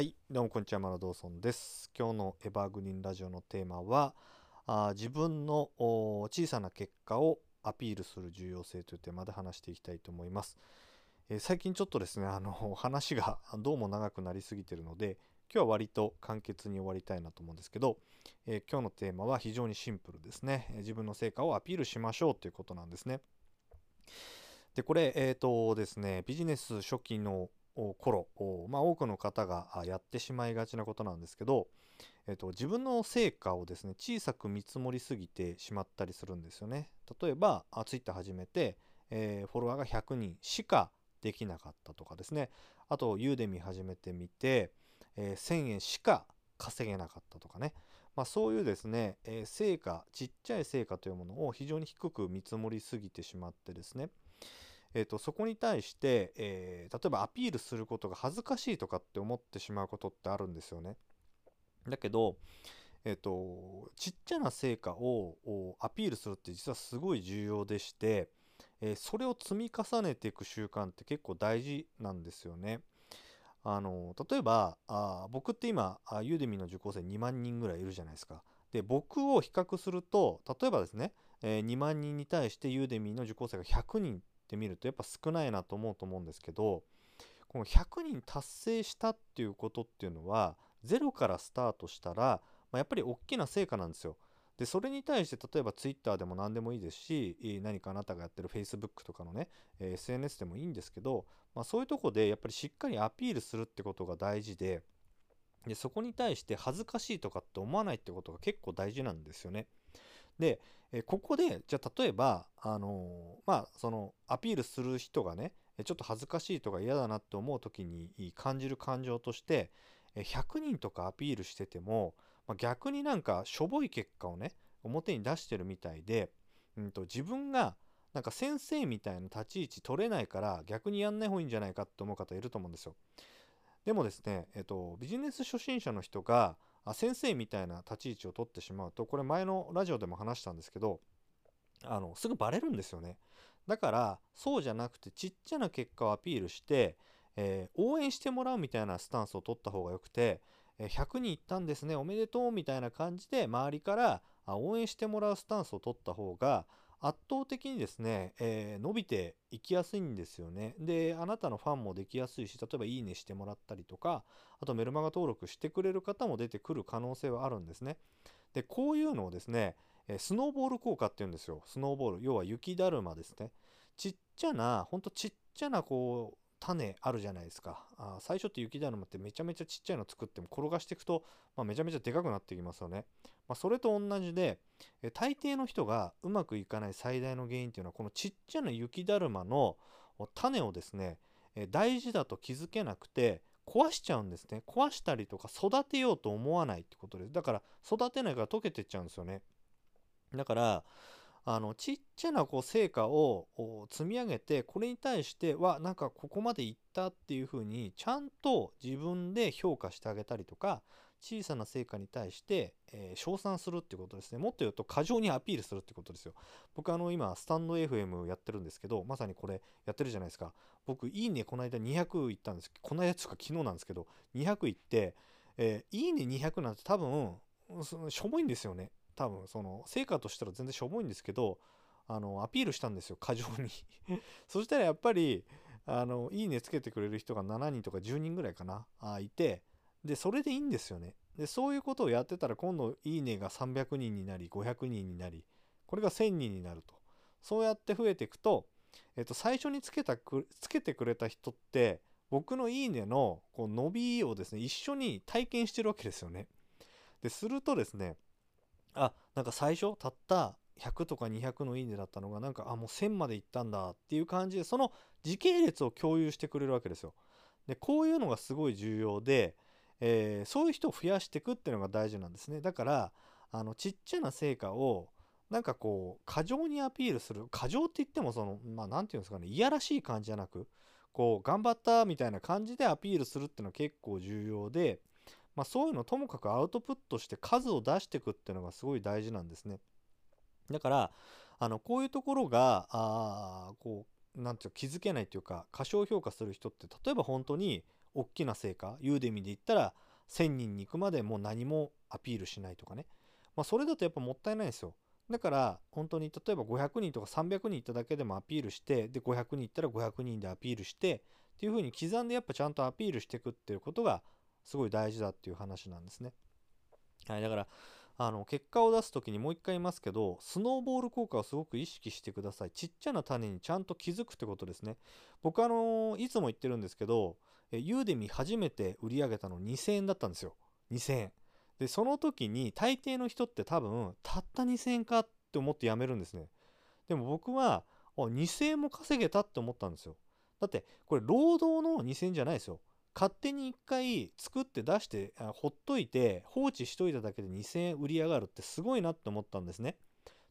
はい、どうもこんにちは、マラドーソンです。今日のエバーグリーンラジオのテーマは、あ自分の小さな結果をアピールする重要性というテーマで話していきたいと思います。えー最近ちょっとですね、あの話がどうも長くなりすぎてるので、今日は割と簡潔に終わりたいなと思うんですけど、えー今日のテーマは非常にシンプルですね。自分の成果をアピールしましょうということなんですね。で、これ、えっ、とですね、ビジネス初期の頃、まあ、多くの方がやってしまいがちなことなんですけど、えっと自分の成果をですね小さく見積もりすぎてしまったりするんですよね。例えばあツイッター始めて、えーフォロワーが100人しかできなかったとかですねあとユーデミ始めてみて、えー1000円しか稼げなかったとかね、まあ、そういうですね、えー成果ちっちゃい成果というものを非常に低く見積もりすぎてしまってですねえー、とそこに対して、えー例えばアピールすることが恥ずかしいとかって思ってしまうことってあるんですよね。だけど、えー、とちっちゃな成果をアピールするって実はすごい重要でして、えーそれを積み重ねていく習慣って結構大事なんですよね。あの例えばあ僕って今ユーデミの受講生2万人ぐらいいるじゃないですか。で僕を比較すると例えばですね、えー2万人に対してユーデミの受講生が100人って見るとやっぱ少ないなと思うと思うんですけどこの100人達成したっていうことっていうのはゼロからスタートしたら、まあ、やっぱり大きな成果なんですよ。でそれに対して例えば Twitter でも何でもいいですし何かあなたがやってる Facebook とかのね、SNS でもいいんですけど、まあ、そういうとこでやっぱりしっかりアピールするってことが大事ででそこに対して恥ずかしいとかって思わないってことが結構大事なんですよね。で、えここでじゃあ例えばあのーまあそのアピールする人がねちょっと恥ずかしいとか嫌だなって思う時に感じる感情として100人とかアピールしてても、まあ、逆になんかしょぼい結果をね表に出してるみたいで、うん、と自分がなんか先生みたいな立ち位置取れないから逆にやんない方がいいんじゃないかって思う方いると思うんですよ。でもですね、えっと、ビジネス初心者の人があ先生みたいな立ち位置を取ってしまうとこれ前のラジオでも話したんですけどあのすぐバレるんですよね。だからそうじゃなくてちっちゃな結果をアピールして、えー応援してもらうみたいなスタンスを取った方がよくて、え100人いったんですねおめでとうみたいな感じで周りから応援してもらうスタンスを取った方が圧倒的にですね、えー伸びていきやすいんですよね。で、あなたのファンもできやすいし、例えばいいねしてもらったりとか、あとメルマガ登録してくれる方も出てくる可能性はあるんですね。で、こういうのをですね、えスノーボール効果っていうんですよ。スノーボール。要は雪だるまですね。ちっちゃな、ほんとちっちゃなこう、種あるじゃないですか。あ最初って雪だるまってめちゃめちゃちっちゃいの作っても転がしていくと、まあ、めちゃめちゃでかくなってきますよね。まあ、それと同じで、え大抵の人がうまくいかない最大の原因っていうのはこのちっちゃな雪だるまの種をですね、え大事だと気づけなくて壊しちゃうんですね。壊したりとか育てようと思わないってことです。だから育てないから溶けてっちゃうんですよね。だからあのちっちゃなこう成果を積み上げてこれに対してはなんかここまでいったっていうふうにちゃんと自分で評価してあげたりとか小さな成果に対して、えー称賛するってことですね。もっと言うと過剰にアピールするってことですよ。僕あの今スタンド FM やってるんですけどまさにこれやってるじゃないですか。僕いいねこの間200いったんですこの間とか昨日なんですけど200いって、えーいいね200なんて多分そのしょぼいんですよね。多分その成果としたら全然しょぼいんですけどあのアピールしたんですよ。過剰に。そしたらやっぱりあのいいねつけてくれる人が7人とか10人ぐらいかなあいてでそれでいいんですよね。でそういうことをやってたら今度いいねが300人になり500人になりこれが1000人になると。そうやって増えていくと、えっと、最初につけたくつけてくれた人って僕のいいねのこう伸びをですね一緒に体験してるわけですよね。でするとですねあなんか最初たった100とか200のいいねだったのがなんかあもう1000までいったんだっていう感じでその時系列を共有してくれるわけですよ。でこういうのがすごい重要で、えーそういう人を増やしていくっていうのが大事なんですね。だからあのちっちゃな成果をなんかこう過剰にアピールする過剰って言ってもそのまあ何て言うんですかねいやらしい感じじゃなくこう頑張ったみたいな感じでアピールするっていうのは結構重要で、まあ、そういうのともかくアウトプットして数を出していくっていうのがすごい大事なんですね。だからあのこういうところがあこうなんていう気づけないというか過小評価する人って例えば本当に大きな成果ユーデミで言ったら1000人に行くまでもう何もアピールしないとかね、まあ、それだとやっぱもったいないですよ。だから本当に例えば500人とか300人いっただけでもアピールしてで500人いったら500人でアピールしてっていう風に刻んでやっぱちゃんとアピールしていくっていうことがすごい大事だっていう話なんですね。はい、だからあの結果を出す時にもう一回言いますけどスノーボール効果をすごく意識してください。ちっちゃな種にちゃんと気づくってことですね。僕あのいつも言ってるんですけどユーデミ初めて売り上げたの2000円だったんですよ。2000円。でその時に大抵の人って多分たった2000円かって思ってやめるんですね。でも僕は2000円も稼げたって思ったんですよ。だってこれ労働の2000円じゃないですよ。勝手に1回作って出してほっといて放置しといただけで2000円売り上がるってすごいなって思ったんですね。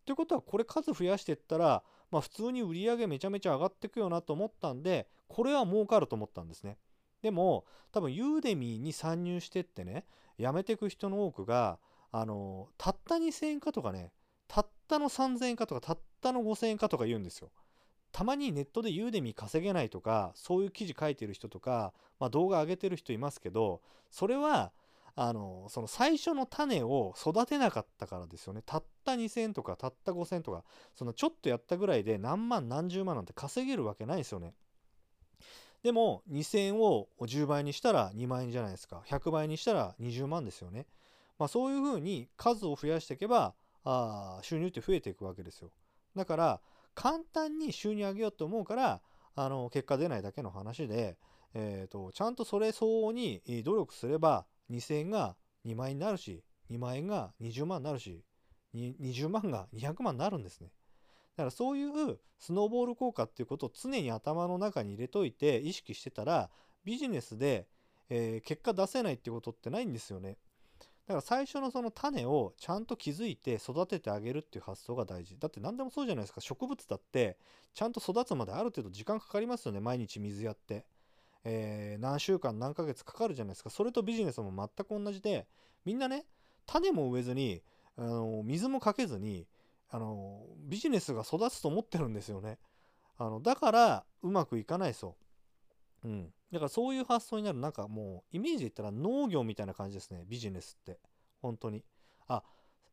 ということはこれ数増やしていったら、まあ、普通に売り上げめちゃめちゃ上がっていくよなと思ったんでこれは儲かると思ったんですね。でも多分ユーデミーに参入してってね辞めてく人の多くがあのたった2000円かとかねたったの3000円かとかたったの5000円かとか言うんですよ。たまにネットでユーデミー稼げないとかそういう記事書いてる人とか、まあ、動画上げてる人いますけどそれはあのその最初の種を育てなかったからですよねたった2000とかたった5000とかそのちょっとやったぐらいで何万何十万なんて稼げるわけないですよねでも2000円を10倍にしたら2万円じゃないですか。100倍にしたら20万ですよね。まあそういうふうに数を増やしていけばあ収入って増えていくわけですよ。だから簡単に収入上げようと思うからあの結果出ないだけの話で、えーと、ちゃんとそれ相応に努力すれば2000円が2万円になるし2万円が20万になるし20万が200万になるんですね。だからそういうスノーボール効果っていうことを常に頭の中に入れといて意識してたらビジネスで、えー、結果出せないってことってないんですよね。だから最初のその種をちゃんと気づいて育ててあげるっていう発想が大事。だって何でもそうじゃないですか。植物だってちゃんと育つまである程度時間かかりますよね。毎日水やって。えー、何週間何ヶ月かかるじゃないですか。それとビジネスも全く同じで、みんなね、種も植えずに、あの水もかけずに、あのビジネスが育つと思ってるんですよね。あのだからうまくいかないですよ。うん。だからそういう発想になる、なんかもう、イメージで言ったら農業みたいな感じですね、ビジネスって。本当に。あ、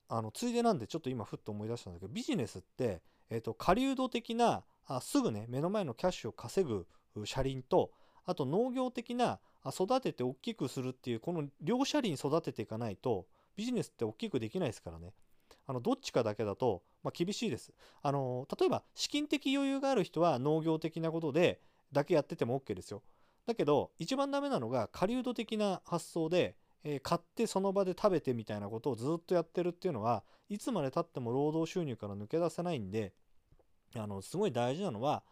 あの、ついでなんでちょっと今ふっと思い出したんだけど、ビジネスって、えっ、ー、と、狩人的なあ、すぐね、目の前のキャッシュを稼ぐ車輪と、あと農業的なあ育てて大きくするっていう、この両車輪育てていかないと、ビジネスって大きくできないですからね。あのどっちかだけだと、まあ、厳しいです。あの例えば資金的余裕がある人は農業的なことでだけやってても OK ですよ。だけど一番ダメなのが狩人的な発想で、えー、買ってその場で食べてみたいなことをずっとやってるっていうのはいつまでたっても労働収入から抜け出せないんであのすごい大事なのは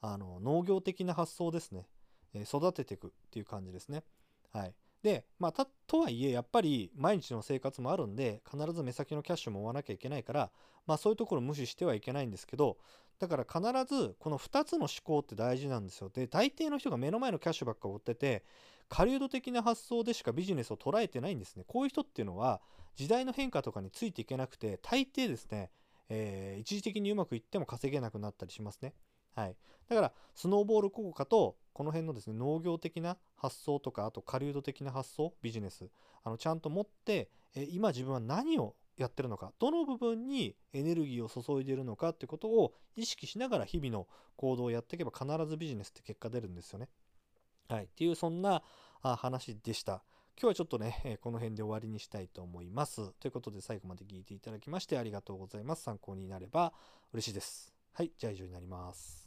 あの農業的な発想ですね、えー、育てていくっていう感じですね。はい、で、まあ、たとはいえやっぱり毎日の生活もあるんで必ず目先のキャッシュも追わなきゃいけないから、まあ、そういうところ無視してはいけないんですけどだから必ずこの2つの思考って大事なんですよ。で、大抵の人が目の前のキャッシュばっか追ってて、狩人的な発想でしかビジネスを捉えてないんですね。こういう人っていうのは時代の変化とかについていけなくて、大抵ですね、えー、一時的にうまくいっても稼げなくなったりしますね。はい。だから、スノーボール効果と、この辺のですね、農業的な発想とか、あと狩人的な発想、ビジネス、あのちゃんと持って、え、今自分は何をやってるのかどの部分にエネルギーを注いでいるのかってことを意識しながら日々の行動をやっていけば必ずビジネスって結果出るんですよね。はい。っていうそんなあ話でした。今日はちょっとね、えこの辺で終わりにしたいと思います。ということで最後まで聞いていただきましてありがとうございます。参考になれば嬉しいです。はい。じゃあ以上になります。